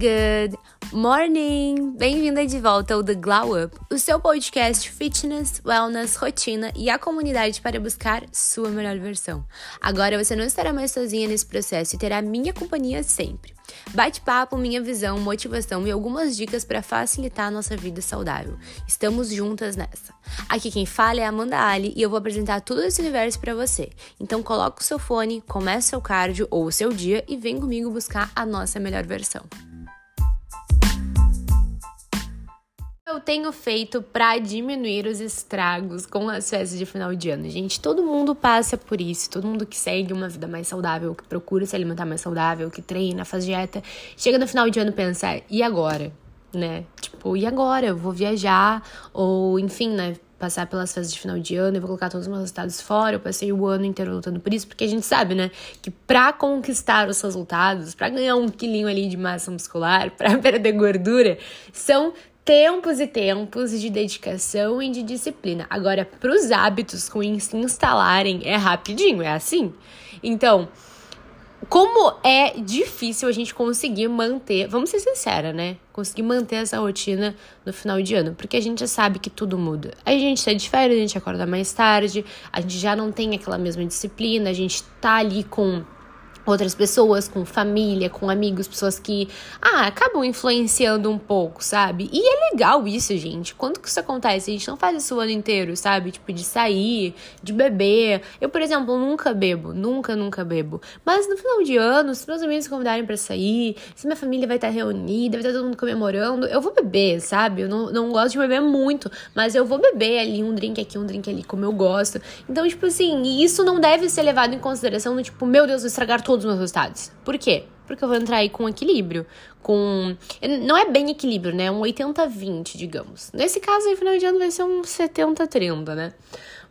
Good morning! Bem-vinda de volta ao The Glow Up, o seu podcast fitness, wellness, rotina e a comunidade para buscar sua melhor versão. Agora você não estará mais sozinha nesse processo e terá minha companhia sempre. Bate-papo, minha visão, motivação e algumas dicas para facilitar a nossa vida saudável. Estamos juntas nessa. Aqui quem fala é Amanda Ali e eu vou apresentar tudo esse universo para você. Então coloca o seu fone, comece seu cardio ou o seu dia e vem comigo buscar a nossa melhor versão. Eu tenho feito para diminuir os estragos com as festas de final de ano? Gente, todo mundo passa por isso. Todo mundo que segue uma vida mais saudável, que procura se alimentar mais saudável, que treina, faz dieta, chega no final de ano e pensa, e agora? Né? Tipo, e agora? Eu vou viajar? Ou, enfim, né? Passar pelas festas de final de ano, eu vou colocar todos os meus resultados fora. Eu passei o ano inteiro lutando por isso, porque a gente sabe, né? Que pra conquistar os resultados, pra ganhar um quilinho ali de massa muscular, pra perder gordura, são tempos e tempos de dedicação e de disciplina. Agora, para os hábitos com se instalarem, é rapidinho, é assim. Então, como é difícil a gente conseguir manter, vamos ser sinceras, né? Conseguir manter essa rotina no final de ano, porque a gente já sabe que tudo muda. A gente sai de férias, a gente acorda mais tarde, a gente já não tem aquela mesma disciplina, a gente tá ali com outras pessoas, com família, com amigos, pessoas que ah, acabam influenciando um pouco, sabe? E é legal isso, gente. Quando que isso acontece? A gente não faz isso o ano inteiro, sabe? Tipo, de sair, de beber. Eu, por exemplo, nunca bebo, nunca, nunca bebo. Mas no final de ano, se meus amigos convidarem para sair, se minha família vai estar reunida, vai estar todo mundo comemorando, eu vou beber, sabe? Eu não, não gosto de beber muito, mas eu vou beber ali um drink aqui, um drink ali, como eu gosto. Então, tipo assim, isso não deve ser levado em consideração no tipo, meu Deus, vou estragar todos os meus resultados. Por quê? Porque eu vou entrar aí com equilíbrio. Com. Não é bem equilíbrio, né? Um 80-20, digamos. Nesse caso aí, final de ano vai ser um 70-30, né?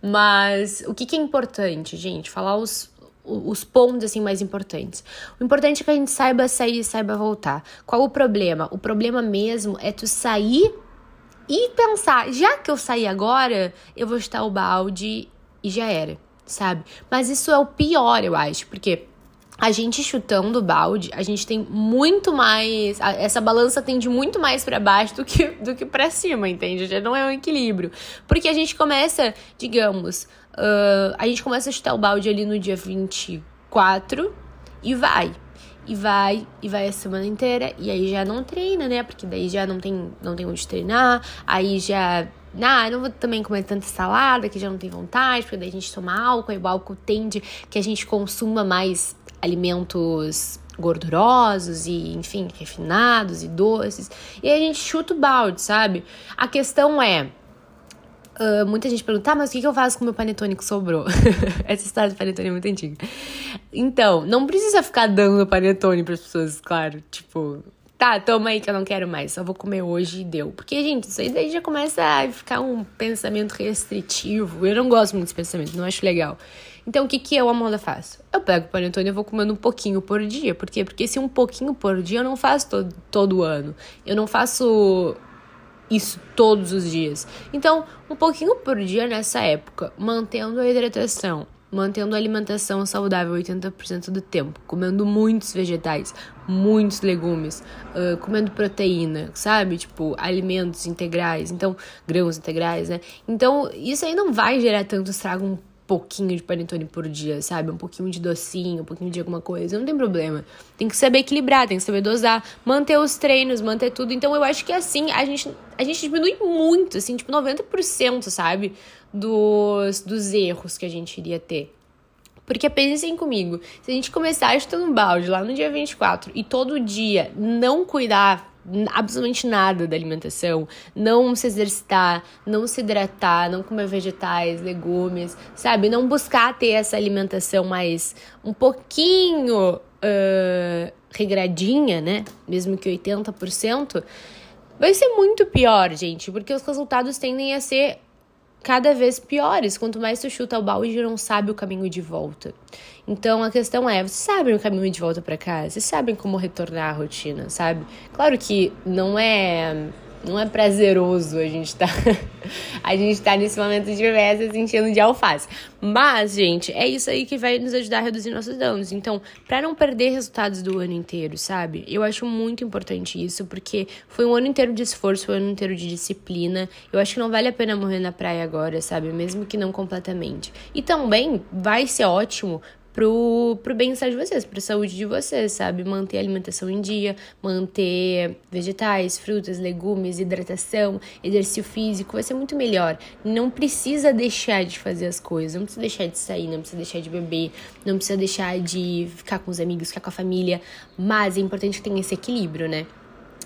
Mas o que, que é importante, gente? Falar os, os pontos assim mais importantes. O importante é que a gente saiba sair e saiba voltar. Qual o problema? O problema mesmo é tu sair e pensar, já que eu saí agora, eu vou estar o balde e já era, sabe? Mas isso é o pior, eu acho, porque a gente chutando o balde, a gente tem muito mais. Essa balança tende muito mais para baixo do que, do que para cima, entende? Já não é um equilíbrio. Porque a gente começa, digamos, uh, a gente começa a chutar o balde ali no dia 24 e vai. E vai, e vai a semana inteira, e aí já não treina, né? Porque daí já não tem, não tem onde treinar, aí já ah, não vou também comer tanta salada, que já não tem vontade, porque daí a gente toma álcool, e o álcool tende que a gente consuma mais alimentos gordurosos e, enfim, refinados e doces. E a gente chuta o balde, sabe? A questão é. Uh, muita gente pergunta, tá, mas o que, que eu faço com o meu panetone que sobrou? Essa história do panetone é muito antiga. Então, não precisa ficar dando panetone para as pessoas, claro. Tipo, tá, toma aí que eu não quero mais, só vou comer hoje e deu. Porque, gente, isso aí daí já começa a ficar um pensamento restritivo. Eu não gosto muito desse pensamento, não acho legal. Então, o que, que eu, Amanda, faço? Eu pego o panetone e vou comendo um pouquinho por dia. Por quê? Porque esse um pouquinho por dia eu não faço todo, todo ano. Eu não faço isso todos os dias. Então, um pouquinho por dia nessa época, mantendo a hidratação, mantendo a alimentação saudável 80% do tempo, comendo muitos vegetais, muitos legumes, uh, comendo proteína, sabe? Tipo, alimentos integrais, então, grãos integrais, né? Então, isso aí não vai gerar tanto estrago um pouquinho de panetone por dia, sabe? Um pouquinho de docinho, um pouquinho de alguma coisa, não tem problema. Tem que saber equilibrar, tem que saber dosar, manter os treinos, manter tudo. Então eu acho que assim, a gente, a gente diminui muito, assim, tipo 90%, sabe? Dos, dos erros que a gente iria ter. Porque pensem comigo, se a gente começar chutando balde lá no dia 24 e todo dia não cuidar absolutamente nada da alimentação, não se exercitar, não se hidratar, não comer vegetais, legumes, sabe? Não buscar ter essa alimentação mais um pouquinho uh, regradinha, né? Mesmo que 80%, vai ser muito pior, gente, porque os resultados tendem a ser cada vez piores. Quanto mais tu chuta o balde, não sabe o caminho de volta. Então a questão é, vocês sabem o caminho de volta para casa? Vocês sabem como retornar à rotina, sabe? Claro que não é não é prazeroso a gente tá. a gente tá nesse momento de festa se de alface. Mas, gente, é isso aí que vai nos ajudar a reduzir nossos danos. Então, para não perder resultados do ano inteiro, sabe? Eu acho muito importante isso, porque foi um ano inteiro de esforço, foi um ano inteiro de disciplina. Eu acho que não vale a pena morrer na praia agora, sabe? Mesmo que não completamente. E também vai ser ótimo pro, pro bem-estar de vocês, pra saúde de vocês, sabe? Manter a alimentação em dia, manter vegetais, frutas, legumes, hidratação, exercício físico, vai ser muito melhor. Não precisa deixar de fazer as coisas, não precisa deixar de sair, não precisa deixar de beber, não precisa deixar de ficar com os amigos, ficar com a família, mas é importante que tenha esse equilíbrio, né?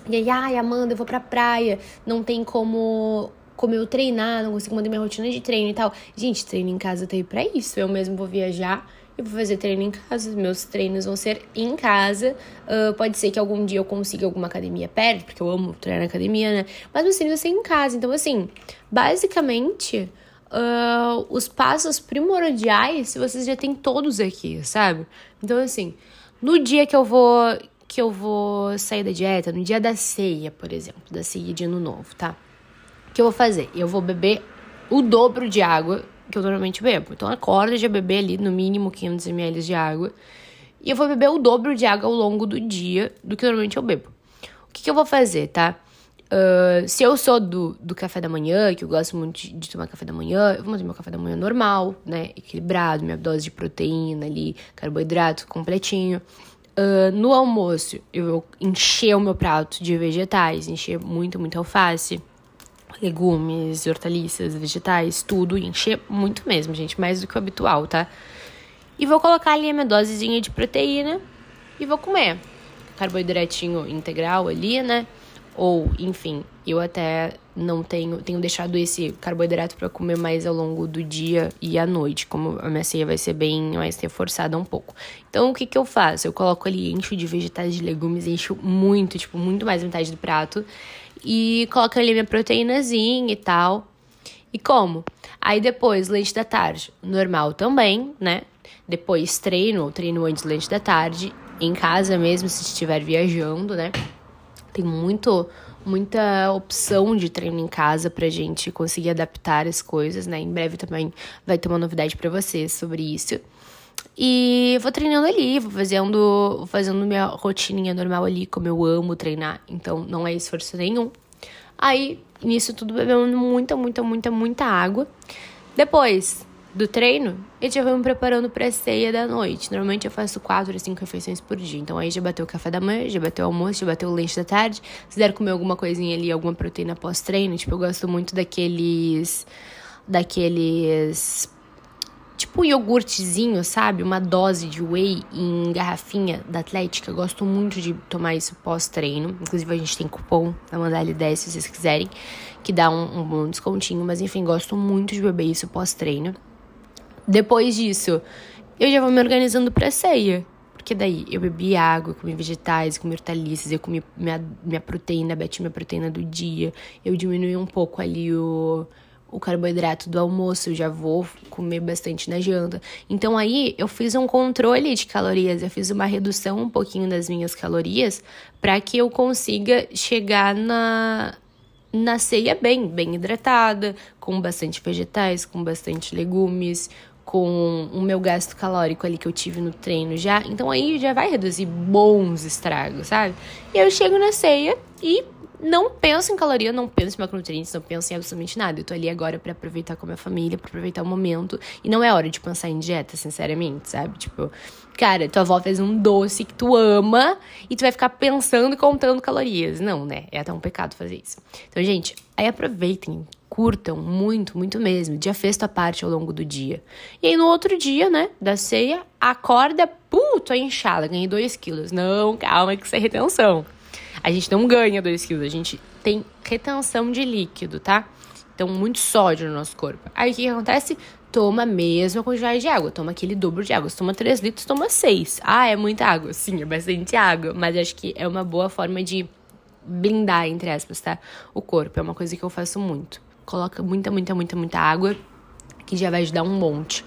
E aí, ai, Amanda, eu vou pra praia, não tem como como eu treinar, não consigo manter minha rotina de treino e tal. Gente, treino em casa tá aí pra isso. Eu mesmo vou viajar eu vou fazer treino em casa. Meus treinos vão ser em casa. Uh, pode ser que algum dia eu consiga alguma academia perto, porque eu amo treinar na academia, né? Mas meus treinos vão ser em casa. Então, assim, basicamente, uh, os passos primordiais vocês já têm todos aqui, sabe? Então, assim, no dia que eu vou que eu vou sair da dieta, no dia da ceia, por exemplo, da ceia de ano novo, tá? Que eu vou fazer? Eu vou beber o dobro de água que eu normalmente bebo. Então, acorda de beber ali no mínimo 500 ml de água. E eu vou beber o dobro de água ao longo do dia do que normalmente eu bebo. O que, que eu vou fazer, tá? Uh, se eu sou do, do café da manhã, que eu gosto muito de, de, tomar café da manhã, eu vou fazer meu café da manhã normal, né? Equilibrado, minha dose de proteína ali, carboidrato completinho. Uh, no almoço, eu vou encher o meu prato de vegetais, encher muito, muito alface legumes, hortaliças, vegetais, tudo, encher muito mesmo, gente, mais do que o habitual, tá? E vou colocar ali a minha dosezinha de proteína e vou comer. Carboidratinho integral ali, né? Ou, enfim, eu até não tenho, tenho deixado esse carboidrato para comer mais ao longo do dia e à noite, como a minha ceia vai ser bem mais reforçada um pouco. Então, o que que eu faço? Eu coloco ali, encho de vegetais, de legumes, encho muito, tipo, muito mais metade do prato e coloco ali minha proteínazinha e tal. E como? Aí depois, leite da tarde, normal também, né? Depois treino, ou treino antes leite da tarde, em casa mesmo, se estiver viajando, né? Tem muito, muita opção de treino em casa pra gente conseguir adaptar as coisas, né? Em breve também vai ter uma novidade para vocês sobre isso. E vou treinando ali, vou fazendo, fazendo minha rotininha normal ali, como eu amo treinar, então não é esforço nenhum. Aí, nisso tudo, bebendo muita, muita, muita, muita água. Depois do treino, eu já vou me preparando pra ceia da noite. Normalmente eu faço quatro a cinco refeições por dia. Então aí já bateu o café da manhã, já bateu o almoço, já bateu o lanche da tarde. Se der comer alguma coisinha ali, alguma proteína pós-treino, tipo, eu gosto muito daqueles. daqueles tipo um iogurtezinho, sabe? Uma dose de whey em garrafinha da Atlética. Eu gosto muito de tomar isso pós-treino. Inclusive, a gente tem cupom mandar ele 10 se vocês quiserem, que dá um, um descontinho. Mas enfim, gosto muito de beber isso pós-treino. Depois disso, eu já vou me organizando pra ceia. Porque daí eu bebi água, comi vegetais, comi hortaliças, eu comi minha, minha proteína, bati minha proteína do dia. Eu diminui um pouco ali o o carboidrato do almoço, eu já vou comer bastante na janta. Então aí eu fiz um controle de calorias, eu fiz uma redução um pouquinho das minhas calorias para que eu consiga chegar na na ceia bem, bem hidratada, com bastante vegetais, com bastante legumes, com o meu gasto calórico ali que eu tive no treino já. Então aí já vai reduzir bons estragos, sabe? E eu chego na ceia e não penso em caloria, não penso em macronutrientes, não penso em absolutamente nada. Eu tô ali agora para aproveitar com a minha família, para aproveitar o momento. E não é hora de pensar em dieta, sinceramente, sabe? Tipo, cara, tua avó fez um doce que tu ama e tu vai ficar pensando e contando calorias. Não, né? É até um pecado fazer isso. Então, gente, aí aproveitem, curtam muito, muito mesmo. Dia festo à parte ao longo do dia. E aí no outro dia, né, da ceia, acorda, puto, inchada, ganhei 2 quilos. Não, calma que isso é retenção. A gente não ganha 2 quilos, a gente tem retenção de líquido, tá? Então, muito sódio no nosso corpo. Aí, o que, que acontece? Toma a mesma quantidade de água. Toma aquele dobro de água. Se toma 3 litros, toma 6. Ah, é muita água. Sim, é bastante água. Mas acho que é uma boa forma de blindar, entre aspas, tá? O corpo. É uma coisa que eu faço muito. Coloca muita, muita, muita, muita água, que já vai ajudar um monte.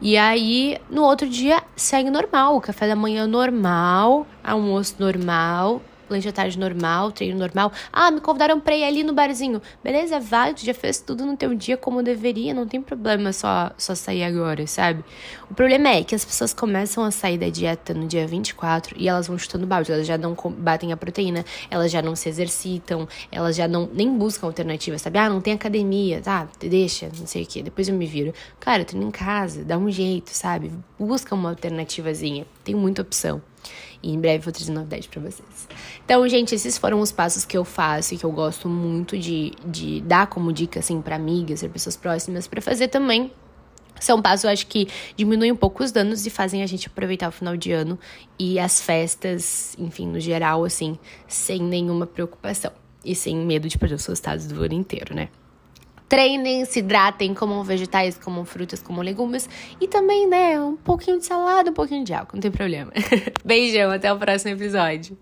E aí, no outro dia, segue normal. Café da manhã normal, almoço normal, lanche à tarde normal, treino normal. Ah, me convidaram pra ir ali no barzinho. Beleza, vai, tu já fez tudo no teu dia como deveria, não tem problema só, só sair agora, sabe? O problema é que as pessoas começam a sair da dieta no dia 24 e elas vão chutando balde, elas já não batem a proteína, elas já não se exercitam, elas já não nem buscam alternativas, sabe? Ah, não tem academia, tá? Deixa, não sei o que, depois eu me viro. Cara, eu treino em casa, dá um jeito, sabe? Busca uma alternativazinha, tem muita opção. E em breve vou trazer novidade para vocês. Então, gente, esses foram os passos que eu faço e que eu gosto muito de, de dar como dica, assim, para amigas e pessoas próximas para fazer também. São passos, eu acho que diminuem um pouco os danos e fazem a gente aproveitar o final de ano e as festas, enfim, no geral, assim, sem nenhuma preocupação e sem medo de perder os resultados do ano inteiro, né? Treinem, se hidratem, comam vegetais, comam frutas, comam legumes e também, né, um pouquinho de salada, um pouquinho de álcool, não tem problema. Beijão, até o próximo episódio.